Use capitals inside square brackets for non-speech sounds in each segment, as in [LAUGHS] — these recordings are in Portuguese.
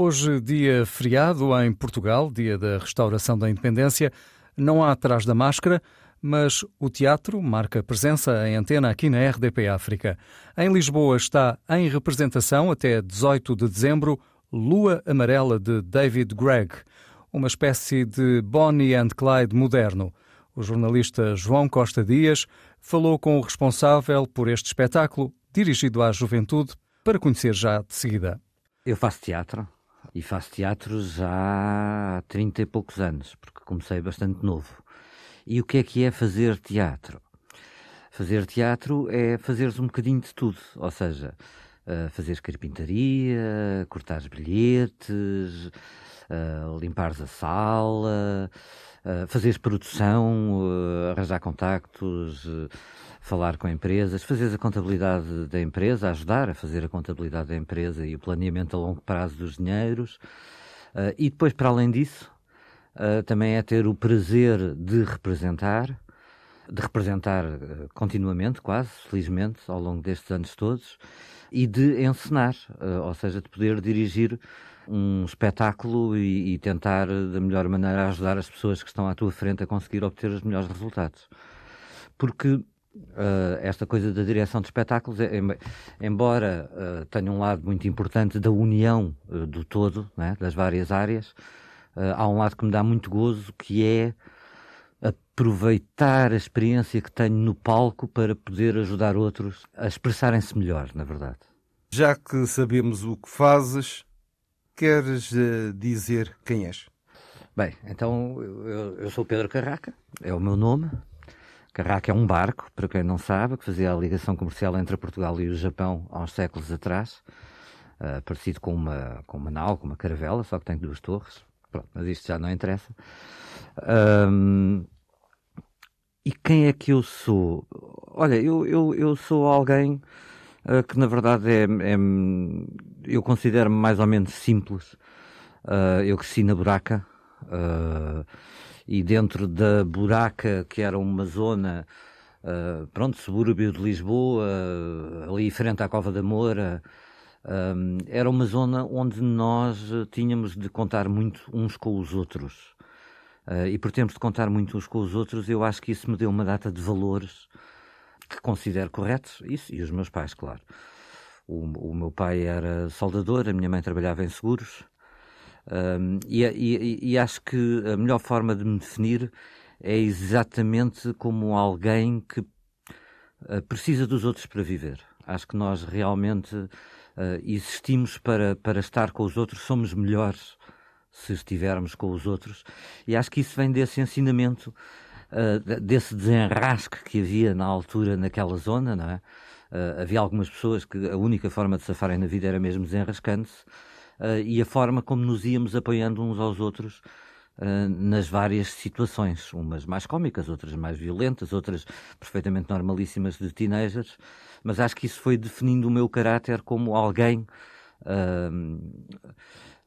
Hoje, dia feriado em Portugal, dia da restauração da independência, não há atrás da máscara, mas o teatro marca presença em antena aqui na RDP África. Em Lisboa está em representação até 18 de dezembro Lua Amarela de David Gregg, uma espécie de Bonnie and Clyde moderno. O jornalista João Costa Dias falou com o responsável por este espetáculo, dirigido à juventude, para conhecer já de seguida. Eu faço teatro e faço teatro já há 30 e poucos anos, porque comecei bastante novo. E o que é que é fazer teatro? Fazer teatro é fazeres um bocadinho de tudo, ou seja, uh, fazeres carpintaria, cortares bilhetes, uh, limpares a sala, uh, fazeres produção, arranjar contactos, falar com empresas, fazeres a contabilidade da empresa, ajudar a fazer a contabilidade da empresa e o planeamento a longo prazo dos dinheiros. e depois, para além disso, também é ter o prazer de representar, de representar continuamente, quase, felizmente, ao longo destes anos todos, e de encenar, uh, ou seja, de poder dirigir um espetáculo e, e, tentar da melhor maneira ajudar as pessoas que estão à tua frente a conseguir obter os melhores resultados. Porque uh, esta coisa da direção de espetáculos, embora uh, tenha um lado muito importante da união uh, do todo, né, das várias áreas, há um lado que me dá muito gozo, que é aproveitar a experiência que tenho no palco para poder ajudar outros a expressarem-se melhor, na verdade. Já que sabemos o que fazes, queres dizer quem és? Bem, então eu, eu, sou Pedro Carraca, é o meu nome. Carraca é um barco, para quem não sabe, que fazia a ligação comercial entre Portugal e o Japão há uns séculos atrás, uh, parecido com uma, com uma nau, com uma caravela, só que tem duas torres. Pronto, mas isto já não interessa. Um, e quem é que eu sou? Olha, eu, eu, eu sou alguém uh, que na verdade é, é eu considero-me mais ou menos simples. Uh, eu cresci na buraca uh, e dentro da buraca, que era uma zona, pronto, subúrbio de Lisboa, ali frente à Cova da Moura, era uma zona onde nós tínhamos de contar muito uns com os outros. Uh, e por termos de contar muito uns com os outros, eu acho que isso me deu uma data de valores que considero corretos. Isso, e os meus pais, claro. O, o meu pai era soldador, a minha mãe trabalhava em seguros. Um, e, e, e, acho que a melhor forma de me definir é exatamente como alguém que uh, precisa dos outros para viver. Acho que nós realmente uh, existimos para, para estar com os outros, somos melhores se estivermos com os outros. E acho que isso vem desse ensinamento, uh, desse desenrasque que havia na altura naquela zona, não é? Uh, havia algumas pessoas que a única forma de safarem na vida era mesmo desenrascando-se, uh, e a forma como nos íamos apoiando uns aos outros nas várias situações, umas mais cómicas, outras mais violentas, outras perfeitamente normalíssimas de teenagers, mas acho que isso foi definindo o meu caráter como alguém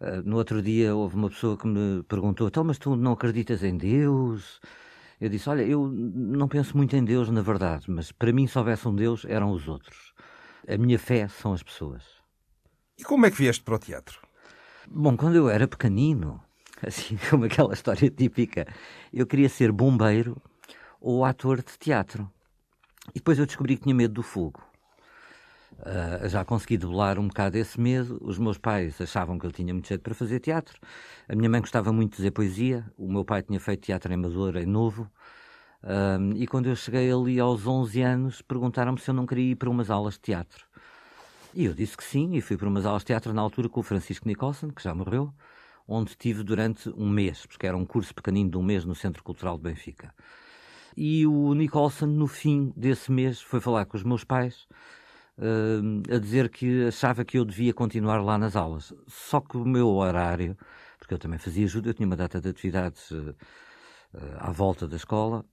Uh, no outro dia houve uma pessoa que me perguntou: então, mas tu não acreditas em Deus? Eu disse: olha, eu não penso muito em Deus, na verdade, mas para mim, se houvesse um Deus, eram os outros. A minha fé são as pessoas. E como é que vieste para o teatro? Bom, quando eu era pequenino, [LAUGHS] assim como aquela história típica, eu queria ser bombeiro ou ator de teatro. E depois eu descobri que tinha medo do fogo. Uh, já consegui debelar um bocado esse medo. Os meus pais achavam que eu tinha muito jeito para fazer teatro. A minha mãe gostava muito de dizer poesia. O meu pai tinha feito teatro em amador, em novo. Uh, e quando eu cheguei ali aos 11 anos, perguntaram-me se eu não queria ir para umas aulas de teatro. E eu disse que sim, e fui para umas aulas de teatro na altura com o Francisco Nicholson, que já morreu, onde tive durante um mês, porque era um curso pequenino de um mês no Centro Cultural de Benfica. E o Nicholson, no fim desse mês, foi falar com os meus pais uh, a dizer que achava que eu devia continuar lá nas aulas. Só que o meu horário, porque eu também fazia ajuda, eu tinha uma data de atividades uh, à volta da escola,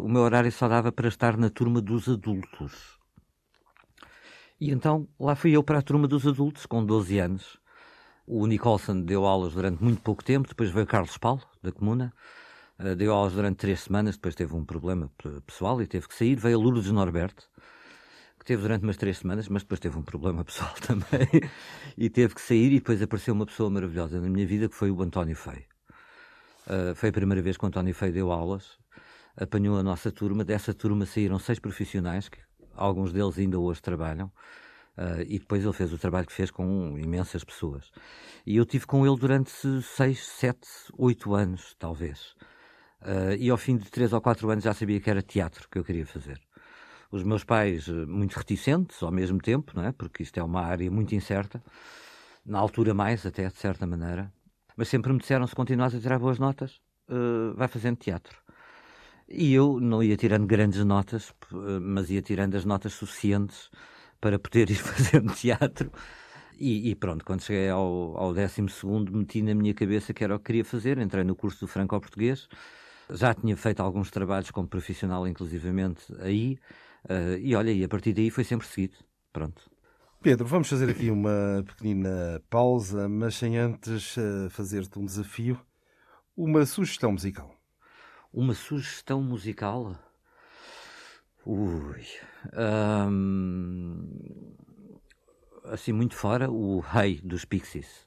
o meu horário só dava para estar na turma dos adultos. E então lá fui eu para a turma dos adultos, com 12 anos. O Nicholson deu aulas durante muito pouco tempo, depois veio Carlos Paulo, da Comuna, deu aulas durante três semanas, depois teve um problema pessoal e teve que sair. Veio a Lourdes Norberto, teve durante umas três semanas, mas depois teve um problema [LAUGHS] pessoal também e teve que sair. E depois apareceu uma pessoa maravilhosa na minha vida que foi o António Feio. Uh, foi a primeira vez que o António Feio deu aulas, apanhou a nossa turma. Dessa turma saíram seis profissionais, que alguns deles ainda hoje trabalham. Uh, e depois ele fez o trabalho que fez com imensas pessoas. E eu tive com ele durante seis, sete, oito anos, talvez. Uh, e ao fim de três ou quatro anos já sabia que era teatro que eu queria fazer. Os meus pais, eh, muito reticentes ao mesmo tempo, não é? porque isto é uma área muito incerta, na altura mais, até de certa maneira, mas sempre me disseram: se continuas a tirar boas notas, uh, vai fazendo teatro. E eu não ia tirando grandes notas, mas ia tirando as notas suficientes para poder [LAUGHS] ir fazendo teatro. E, e, pronto, quando cheguei ao, ao décimo segundo, meti na minha cabeça que era o que queria fazer. Entrei no curso do franco-português. Já tinha feito alguns trabalhos como profissional, inclusivamente, aí. Uh, e olha, e a partir daí foi sempre seguido. Pronto. Pedro, vamos fazer aqui uma pequenina pausa, mas sem antes uh, fazer-te um desafio. Uma sugestão musical. Uma sugestão musical? Ui. Um, assim, muito fora, o Rei dos Pixies.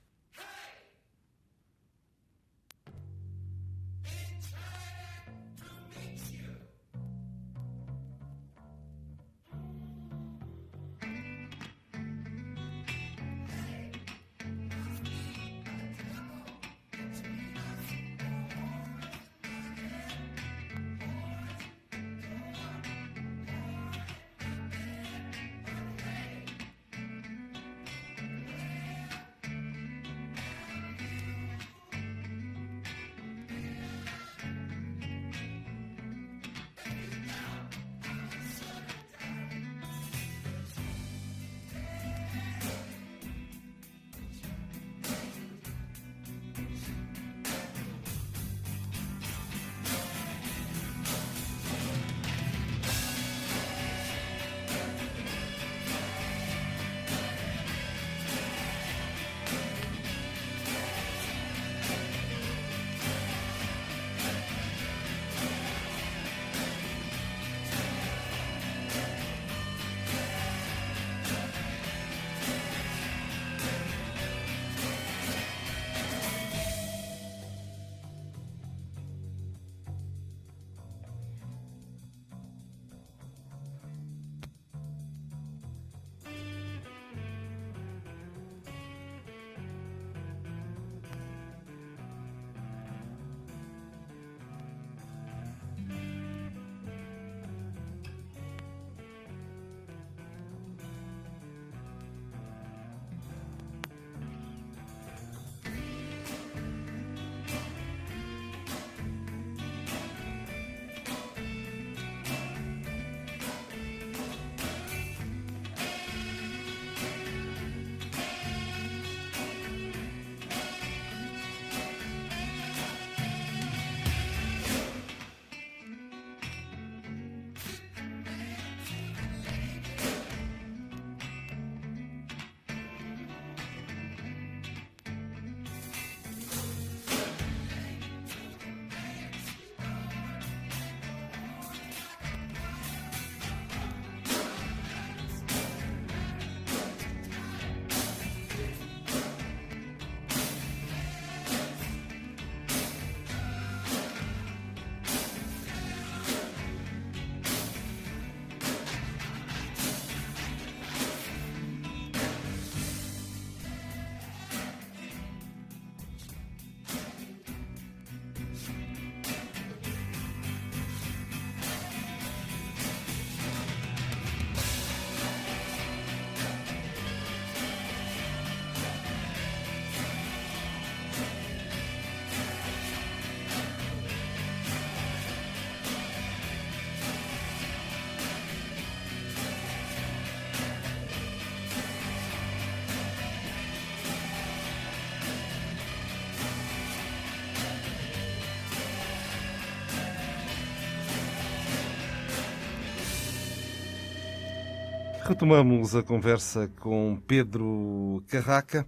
Retomamos a conversa com Pedro Carraca.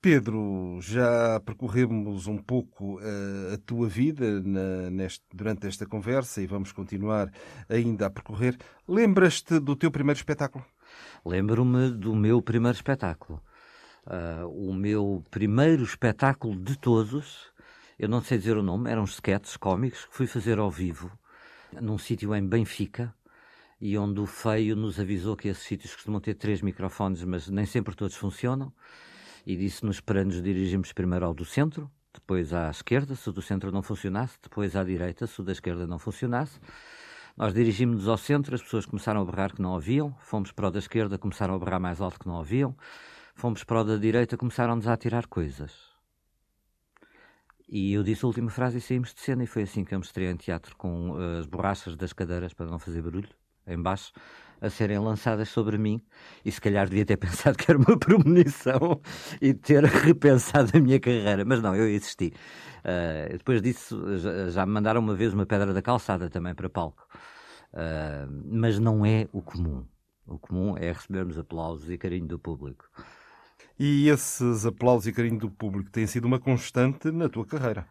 Pedro, já percorremos um pouco uh, a tua vida na, neste, durante esta conversa e vamos continuar ainda a percorrer. Lembras-te do teu primeiro espetáculo? Lembro-me do meu primeiro espetáculo. Uh, o meu primeiro espetáculo de todos, eu não sei dizer o nome, eram sketches cómicos que fui fazer ao vivo num sítio em Benfica e onde o feio nos avisou que esses sítios costumam ter três microfones, mas nem sempre todos funcionam e disse-nos para nos dirigirmos primeiro ao do centro, depois à esquerda, se o do centro não funcionasse, depois à direita, se o da esquerda não funcionasse. Nós dirigimos-nos ao centro, as pessoas começaram a berrar que não ouviam, fomos para o da esquerda, começaram a berrar mais alto que não ouviam, fomos para o da direita, começaram-nos a atirar coisas. E eu disse a última frase e saímos de cena, e foi assim que eu me estreiei em teatro, com uh, as borrachas das cadeiras para não fazer barulho, em baixo, a serem lançadas sobre mim e se calhar devia ter [LAUGHS] pensado que era uma premonição e ter repensado a minha carreira, mas não, eu existi. Uh, depois disso já, já, me mandaram uma vez uma pedra da calçada também para palco, uh, mas não é o comum. O comum é recebermos aplausos e carinho do público. E esses aplausos e carinho do público têm sido uma constante na tua carreira?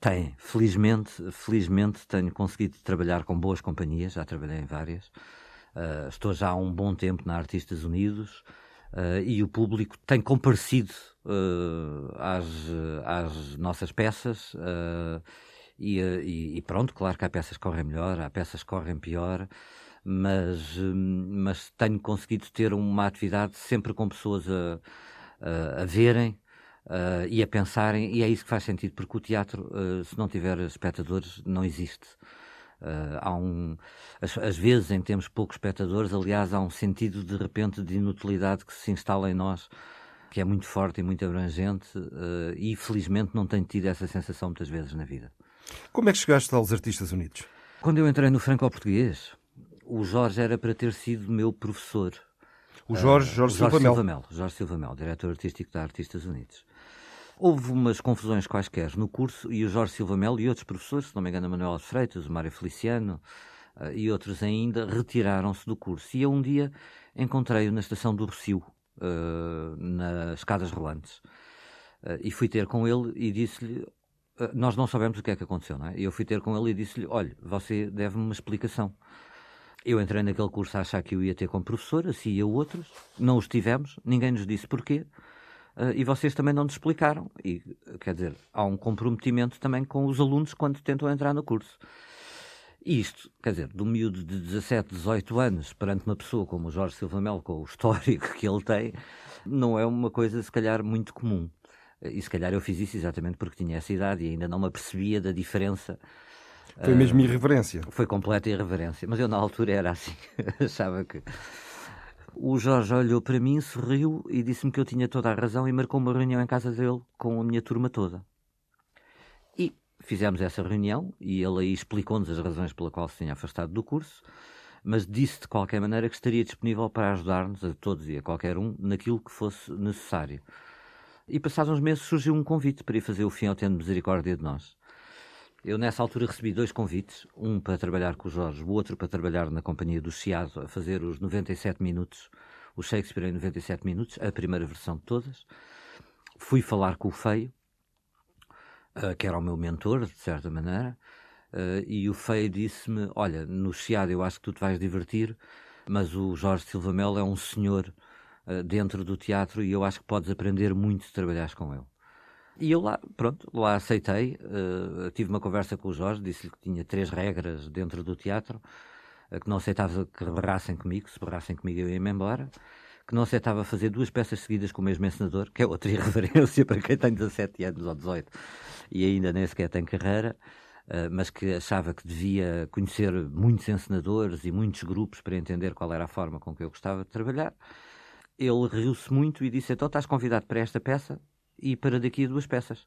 Tem, felizmente, felizmente tenho conseguido trabalhar com boas companhias, já trabalhei em várias. Uh, estou já há um bom tempo na Artistas Unidos uh, e o público tem comparecido uh, às, às nossas peças. E, e, pronto, claro que há peças que correm melhor, há peças que correm pior, mas, mas tenho conseguido ter uma atividade sempre com pessoas a, a, a verem, uh, e a pensarem, e é isso que faz sentido, porque o teatro, uh, se não tiver espectadores, não existe. Uh, há um, às, vezes, em termos poucos espectadores, aliás, há um sentido de repente de inutilidade que se instala em nós, que é muito forte e muito abrangente, uh, e felizmente não tenho tido essa sensação muitas vezes na vida. Como é que chegaste aos Artistas Unidos? Quando eu entrei no Franco-Português, o Jorge era para ter sido meu professor. O Jorge, Jorge, uh, Jorge Silva Mel. Jorge Silva Mel, diretor artístico da Artistas Unidos. Houve umas confusões quaisquer no curso e o Jorge Silva Melo e outros professores, se não me engano, Manuel Freitas, o Mário Feliciano uh, e outros ainda, retiraram-se do curso. E eu um dia encontrei-o na estação do Rocio, uh, nas escadas rolantes. Uh, e fui ter com ele e disse-lhe. Nós não sabemos o que é que aconteceu, não é? Eu fui ter com ele e disse-lhe: Olha, você deve-me uma explicação. Eu entrei naquele curso a achar que eu ia ter como professor, assim e outros. Não os tivemos, ninguém nos disse porquê. Uh, e vocês também não nos explicaram. E, quer dizer, há um comprometimento também com os alunos quando tentam entrar no curso. E isto, quer dizer, do miúdo de 17, 18 anos, perante uma pessoa como o Jorge Silva Melo, com o histórico [LAUGHS] que ele tem, não é uma coisa, se calhar, muito comum. E se calhar eu fiz isso exatamente porque tinha essa idade e ainda não me apercebia da diferença. Foi mesmo irreverência. Foi completa irreverência. Mas eu, na altura, era assim. [LAUGHS] Achava que o Jorge olhou para mim, sorriu e disse-me que eu tinha toda a razão e marcou uma reunião em casa dele com a minha turma toda. E fizemos essa reunião e ele aí explicou-nos as razões pela qual se tinha afastado do curso, mas disse de qualquer maneira que estaria disponível para ajudar-nos a todos e a qualquer um naquilo que fosse necessário. E passados uns meses surgiu um convite para ir fazer o fim ao tendo misericórdia de nós. Eu, nessa altura, recebi dois convites: um para trabalhar com o Jorge, o outro para trabalhar na companhia do Chiado, a fazer os 97 minutos, o Shakespeare em 97 minutos, a primeira versão de todas. Fui falar com o Feio, uh, que era o meu mentor, de certa maneira, uh, e o Feio disse-me: Olha, no Chiado eu acho que tu te vais divertir, mas o Jorge Silva Melo é um senhor uh, dentro do teatro e eu acho que podes aprender muito se trabalhares com ele. E eu lá, pronto, lá aceitei. Uh, tive uma conversa com o Jorge, disse-lhe que tinha três regras dentro do teatro, uh, que não aceitava que berrassem comigo, se berrassem comigo eu ia-me embora, que não aceitava fazer duas peças seguidas com o mesmo encenador, que é outra [LAUGHS] irreverência para quem tem 17 anos ou 18 e ainda nem sequer tem carreira, uh, mas que achava que devia conhecer muitos encenadores e muitos grupos para entender qual era a forma com que eu gostava de trabalhar. Ele riu-se muito e disse: Então estás convidado para esta peça? E para daqui a duas peças.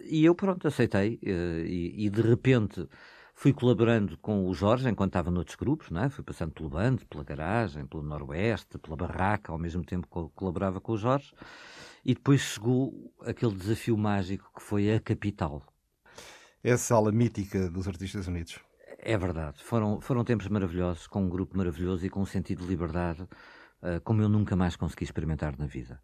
E eu, pronto, aceitei. Eh, e, e, de repente fui colaborando com o Jorge enquanto estava noutros grupos, não é? fui passando pelo Bando, pela Garagem, pelo Noroeste, pela Barraca, ao mesmo tempo que colaborava com o Jorge. E depois chegou aquele desafio mágico que foi a capital. Essa sala mítica dos Artistas Unidos. É verdade. Foram, foram tempos maravilhosos, com um grupo maravilhoso e com um sentido de liberdade uh, como eu nunca mais consegui experimentar na vida.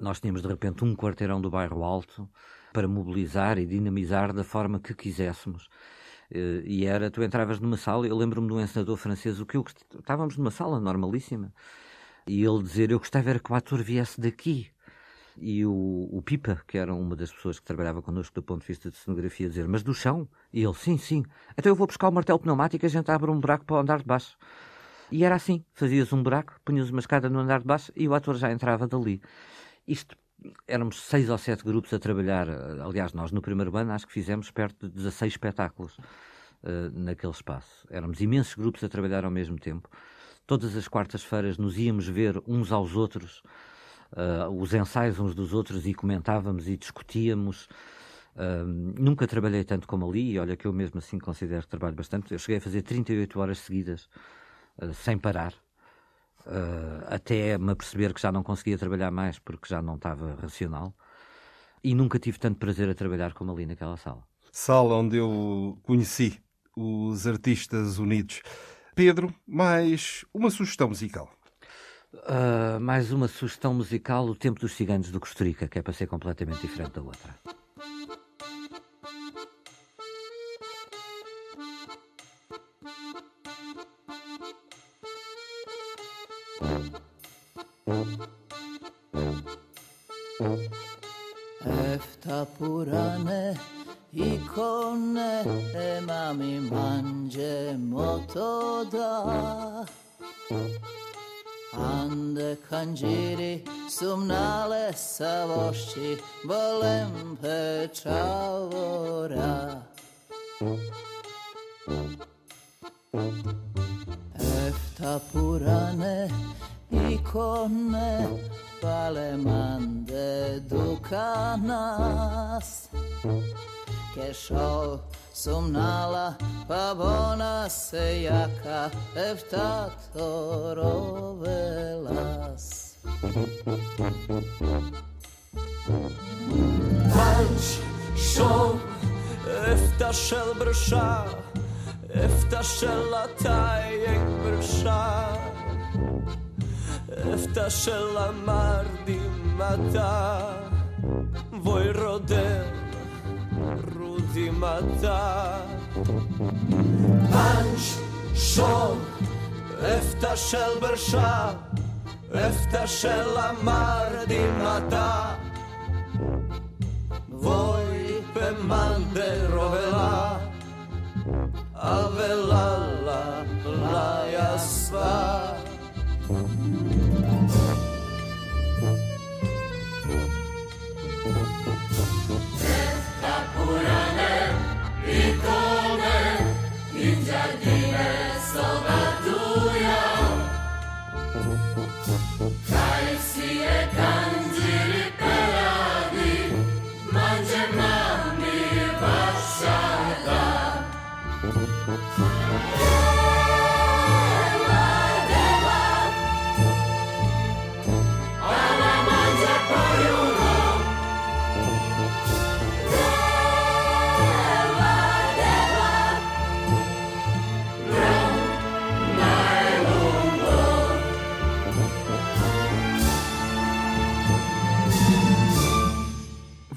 Nós tínhamos de repente um quarteirão do bairro Alto para mobilizar e dinamizar da forma que quiséssemos. Eh, e era, tu entravas numa sala, eu lembro-me de um encenador francês, o que eu estávamos numa sala normalíssima, e ele dizer, eu gostava era que o ator viesse daqui. E o, o Pipa, que era uma das pessoas que trabalhava connosco do ponto de vista de cenografia, dizer, mas do chão? E ele, sim, sim. Então eu vou buscar o martelo pneumático e a gente abre um buraco para o andar de baixo. E era assim, fazias um buraco, punhas uma escada no andar de baixo e o ator já entrava dali. Isto, éramos seis ou sete grupos a trabalhar. Aliás, nós no primeiro ano acho que fizemos perto de 16 espetáculos uh, naquele espaço. Éramos imensos grupos a trabalhar ao mesmo tempo. Todas as quartas-feiras nos íamos ver uns aos outros, uh, os ensaios uns dos outros e comentávamos e discutíamos. Uh, nunca trabalhei tanto como ali, e olha que eu mesmo assim considero que trabalho bastante. Eu cheguei a fazer 38 horas seguidas, sem parar, até me aperceber que já não conseguia trabalhar mais porque já não estava racional. E nunca tive tanto prazer a trabalhar como ali naquela sala. Sala onde eu conheci os Artistas Unidos. Pedro, mais uma sugestão musical. Uh, mais uma sugestão musical, O Tempo dos Ciganos do Costa Rica, que é para ser completamente diferente da outra. Efta purane ikone e mami mange moto da Ande kanjiri sum nale sa vošći bolem pečavora. Efta purane ikone palemande duka nas. Kešao sumnala pa bona se jaka eftatorove las. Valj šov eftašel brša eftašela tajek brša. אפתה של המרדים אתה, בואי רודר, רודים אתה. פאנץ' שון, אפתה של ברשה, אפתה של המרדים אתה. בואי במנדר אובלה, אבלה לה, לה יספה.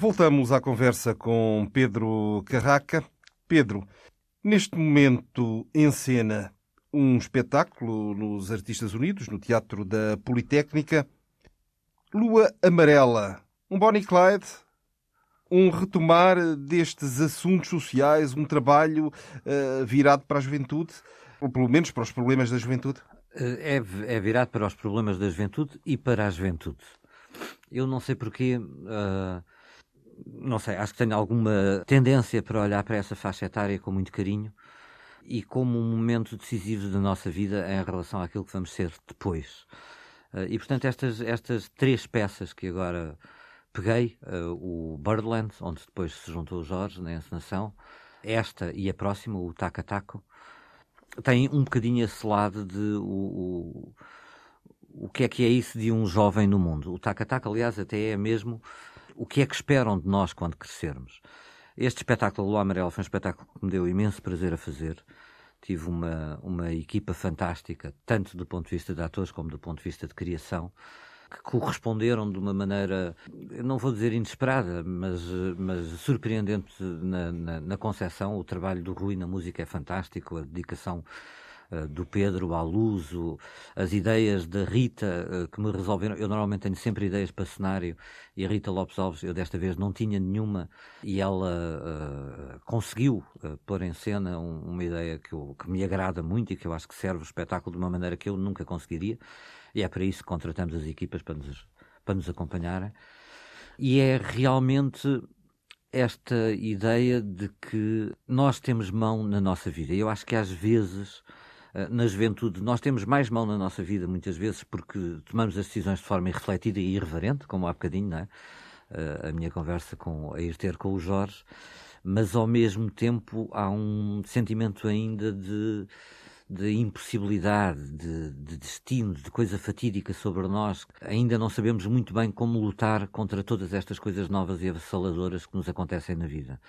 Voltamos à conversa com Pedro Carraca. Pedro, neste momento encena um espetáculo nos Artistas Unidos, no Teatro da Politécnica. Lua Amarela, um Bonnie Clyde, um retomar destes assuntos sociais, um trabalho uh, virado para a juventude, ou pelo menos para os problemas da juventude? É, é virado para os problemas da juventude e para a juventude. Eu não sei porquê. Uh não sei, acho que tenho alguma tendência para olhar para essa faixa etária com muito carinho e como um momento decisivo da nossa vida em relação àquilo que vamos ser depois. Eh, e, portanto, estas, estas três peças que agora peguei, eh, o Birdland, onde depois se juntou o Jorge na encenação, esta e a próxima, o Taca Taco, têm um bocadinho esse lado de o, o, o que é que é isso de um jovem no mundo. O Taca Taco, aliás, até é mesmo o que é que esperam de nós quando crescermos. Este espetáculo Lua Amarelo foi um espetáculo que me deu imenso prazer a fazer. Tive uma, uma equipa fantástica, tanto do ponto de vista de atores como do ponto de vista de criação. que corresponderam de uma maneira, não vou dizer inesperada, mas, mas surpreendente na, na, na concepção. O trabalho do Rui na música é fantástico, a dedicação do Pedro à luz, o, as ideias da Rita uh, que me resolveram. Eu normalmente tenho sempre ideias para cenário e a Rita Lopes Alves, eu desta vez não tinha nenhuma e ela uh, conseguiu pôr em cena um, uma ideia que, eu, que me agrada muito e que eu acho que serve o espetáculo de uma maneira que eu nunca conseguiria e é para isso que contratamos as equipas para nos, para nos acompanharem. E é realmente esta ideia de que nós temos mão na nossa vida. Eu acho que às vezes, eh, na juventude, nós temos mais mão na nossa vida, muitas vezes, porque tomamos as decisões de forma irrefletida e irreverente, como há bocadinho, não é? Eh, a minha conversa com, a ir ter com o Jorge, mas ao mesmo tempo há um sentimento ainda de de impossibilidade, de, de, destino, de coisa fatídica sobre nós. Ainda não sabemos muito bem como lutar contra todas estas coisas novas e avassaladoras que nos acontecem na vida.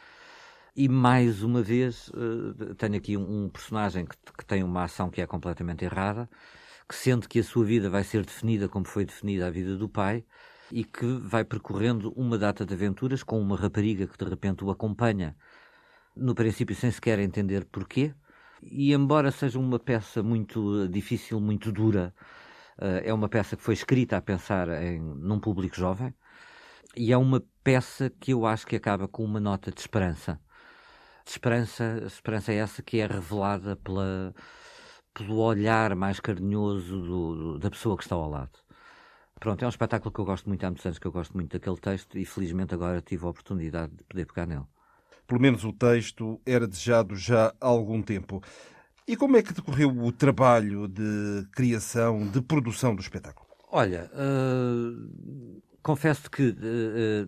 E mais uma vez, uh, tenho aqui um, um personagem que, que, tem uma ação que é completamente errada, que sente que a sua vida vai ser definida como foi definida a vida do pai e que vai percorrendo uma data de aventuras com uma rapariga que de repente o acompanha, no princípio sem sequer entender porquê, e embora seja uma peça muito eh, difícil, muito dura, eh, é uma peça que foi escrita a pensar em, num público jovem e é uma peça que eu acho que acaba com uma nota de esperança. De esperança, esperança é essa que é revelada pela, pelo olhar mais carinhoso do, do, da pessoa que está ao lado. Pronto, é um espetáculo que eu gosto muito há muitos anos, que eu gosto muito daquele texto e felizmente agora tive a oportunidade de poder pegar nele pelo menos o texto, era desejado já há algum tempo. E como é que decorreu o trabalho de criação, de produção do espetáculo? Olha, uh, confesso que uh,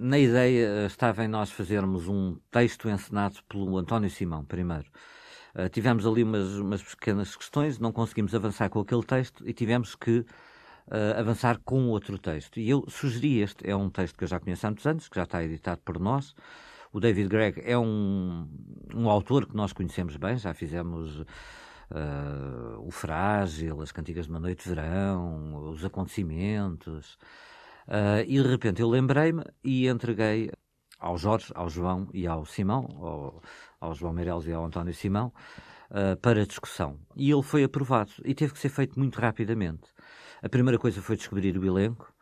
na ideia estava em nós fazermos um texto encenado pelo António Simão, primeiro. Uh, tivemos ali umas, umas, pequenas questões, não conseguimos avançar com aquele texto e tivemos que avançar com outro texto. E eu sugeri este, é um texto que eu já conheço há muitos anos, que já está editado por nós, o David Gregg é um, um autor que nós conhecemos bem, já fizemos uh, o Frágil, as Cantigas de uma Noite de Verão, os acontecimentos. Uh, e de repente eu lembrei-me e entreguei ao Jorge, ao João e ao Simão, ao, ao João Meireles e ao António Simão, uh, para discussão. E ele foi aprovado e teve que ser feito muito rapidamente. A primeira coisa foi descobrir o elenco.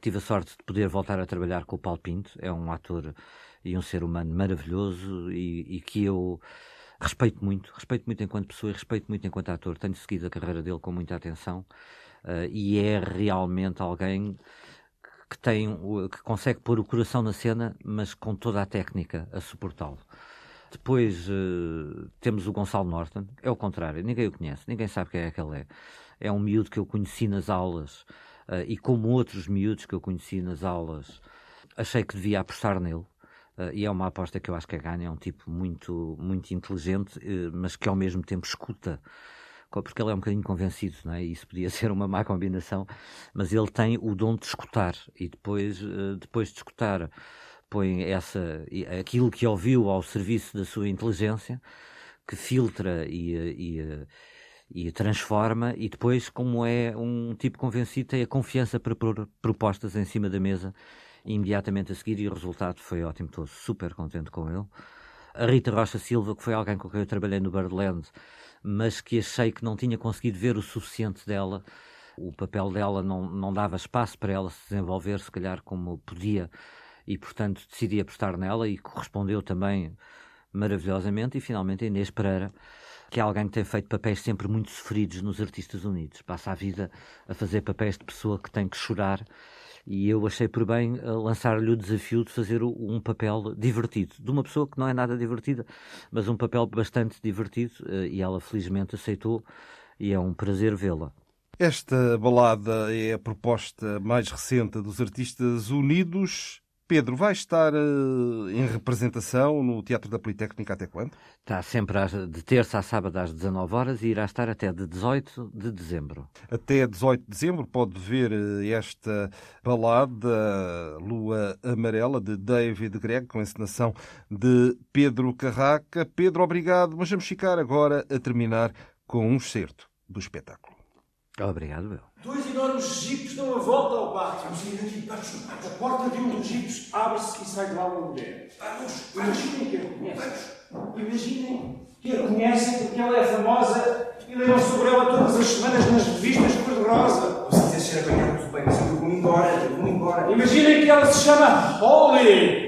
Tive a sorte de poder voltar a trabalhar com o Paulo Pinto, é um ator e um ser humano maravilhoso e, e, que eu respeito muito, respeito muito enquanto pessoa e respeito muito enquanto ator. Tenho seguido a carreira dele com muita atenção uh, e é realmente alguém que tem, que consegue pôr o coração na cena, mas com toda a técnica a suportá-lo. Depois uh, temos o Gonçalo Norton, é o contrário, ninguém o conhece, ninguém sabe quem é que ele é. É um miúdo que eu conheci nas aulas uh, e como outros miúdos que eu conheci nas aulas, achei que devia apostar nele. Uh, e é uma aposta que eu acho que é ganha. É um tipo muito, muito inteligente, mas que ao mesmo tempo escuta. Porque ele é um bocadinho convencido, não é? Isso podia [LAUGHS] ser uma má combinação, mas ele tem o dom de escutar e depois, uh, depois de escutar, põe essa, aquilo que ouviu ao serviço da sua inteligência, que filtra e, e e transforma, e depois, como é um tipo convencido, tem a confiança para pôr propostas em cima da mesa imediatamente a seguir e o resultado foi ótimo, estou super contente com ele. A Rita Rocha Silva, que foi alguém com quem eu trabalhei no Birdland, mas que achei que não tinha conseguido ver o suficiente dela, o papel dela não, não dava espaço para ela se desenvolver, se calhar como podia, e portanto decidi apostar nela e correspondeu também maravilhosamente. E finalmente a Inês Pereira, que é alguém que tem feito papéis sempre muito sofridos nos Artistas Unidos, passa a vida a fazer papéis de pessoa que tem que chorar e eu achei por bem eh, lançar-lhe o desafio de fazer um papel divertido, de uma pessoa que não é nada divertida, mas um papel bastante divertido, eh, e ela felizmente aceitou, e é um prazer vê-la. Esta balada é a proposta mais recente dos Artistas Unidos. Pedro, vai estar uh, em representação no Teatro da Politécnica até quando? Está sempre às, de terça a sábado às 19 horas e irá estar até de 18 de dezembro. Até 18 de dezembro pode ver eh, esta balada Lua Amarela de David Gregg com a encenação de Pedro Carraca. Pedro, obrigado, mas vamos ficar agora a terminar com um excerto do espetáculo. Obrigado, meu. Dois enormes jipes dão a volta ao pátio. Vamos sair daqui, vamos. A porta de um dos jipes abre-se e sai de lá uma mulher. Vamos, Imaginem que a reconhecem. Imaginem que a reconhecem porque ela é famosa e leiam sobre ela todas as semanas nas revistas cor-de-rosa. Ser apanhado, tudo bem, mas eu vou-me embora, eu vou-me embora. Imaginem que ela se chama Holly